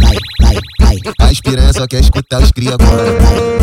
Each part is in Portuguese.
vai, vai, vai. As piranha só quer escutar os cria agora.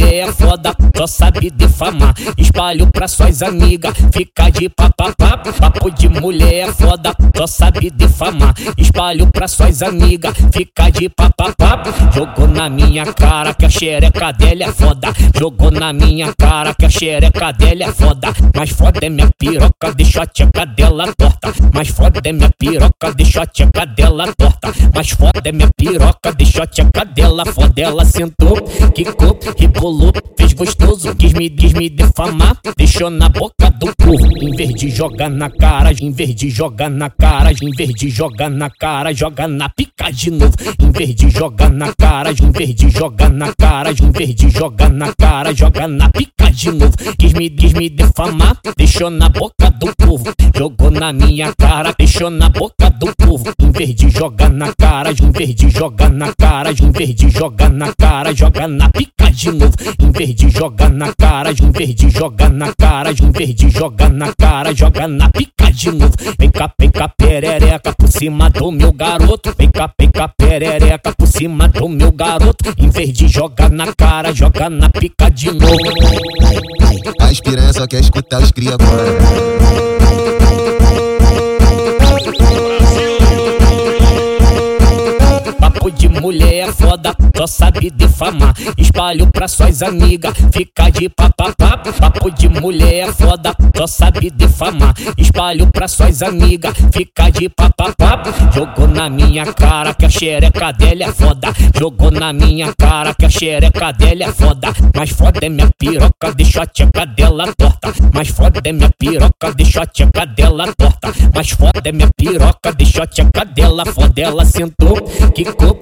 Mulher é foda, só sabe defamar. Espalho pra suas amigas, fica de papapá. Papo de mulher é foda, só sabe defamar. Espalho pra suas amigas, fica de papapá. Jogou na minha cara que a xereca dela é foda. Jogou na minha cara que a xereca dela é foda. Mas foda é minha piroca, deixa a tcheca dela torta. Mas foda é minha piroca, deixa a tcheca dela torta. Mas foda é minha piroca, deixa a tcheca dela foda. Ela sentou, quicou, rebolou, fez gostoso, quis me, quis me defamar. Deixou na boca do burro, em vez de jogar na cara, em vez de jogar na cara, em vez de jogar na cara, joga na pica de novo. Em vez de jogar na cara, em vez de jogar na cara, em vez de jogar na cara, joga na pica de novo. Quis me, quis me defamar, deixou na boca do povo. Jogou na minha cara, deixou na boca do povo. Em vez de jogar na cara, em vez de jogar na cara, em vez de jogar na cara, joga na pica de novo. Em vez de jogar na cara, em vez de jogar na cara, em vez de jogar na cara, joga na pica de novo. Vem cá, vem cá, perereca por cima do meu garoto. Vem cá, vem cá, perereca por cima do meu garoto. Em vez de jogar na cara, joga na pica de novo. As piranha só quer escutar os cria foda, só sabe defamar. Espalho pra suas amigas, fica de papapá. Papo de mulher é foda, só sabe defamar. Espalho pra suas amigas, fica de papapá. Jogou na minha cara que a xereca dela é foda. Jogou na minha cara que a xereca dela é foda. Mas foda é minha piroca, deixa a tcheca dela torta. Mas foda é minha piroca, deixa a tcheca dela torta. Mas foda é minha piroca, deixa a tcheca dela foda. Ela sentou, quicou,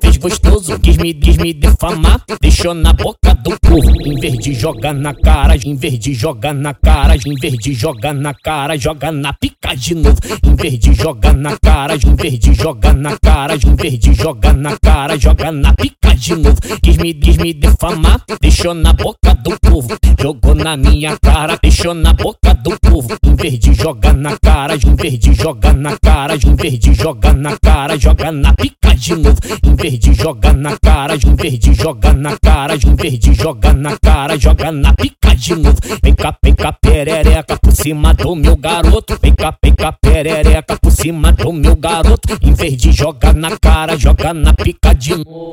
fez gostoso, quis me, quis me defamar. Deixou na boca do burro, em vez de jogar na cara, em vez de jogar na cara, em vez de jogar na cara, joga na pica de novo. Em vez de jogar na cara, em vez de jogar na cara, em vez de jogar na cara, joga na pica de novo. Quis me, quis me defamar, deixou na boca do povo. Jogou na minha cara, deixou na boca do povo. Em vez de jogar na cara, em vez de jogar na cara, em vez de jogar na cara, joga na pica de novo. Em vez de jogar na cara, em vez de jogar na cara, em vez de jogar na cara, joga na pica de novo. Vem cá, vem cá, perereca por cima do meu garoto. Vem cá, vem cá, perereca por cima do meu garoto. Em vez de jogar na cara, joga na pica de novo.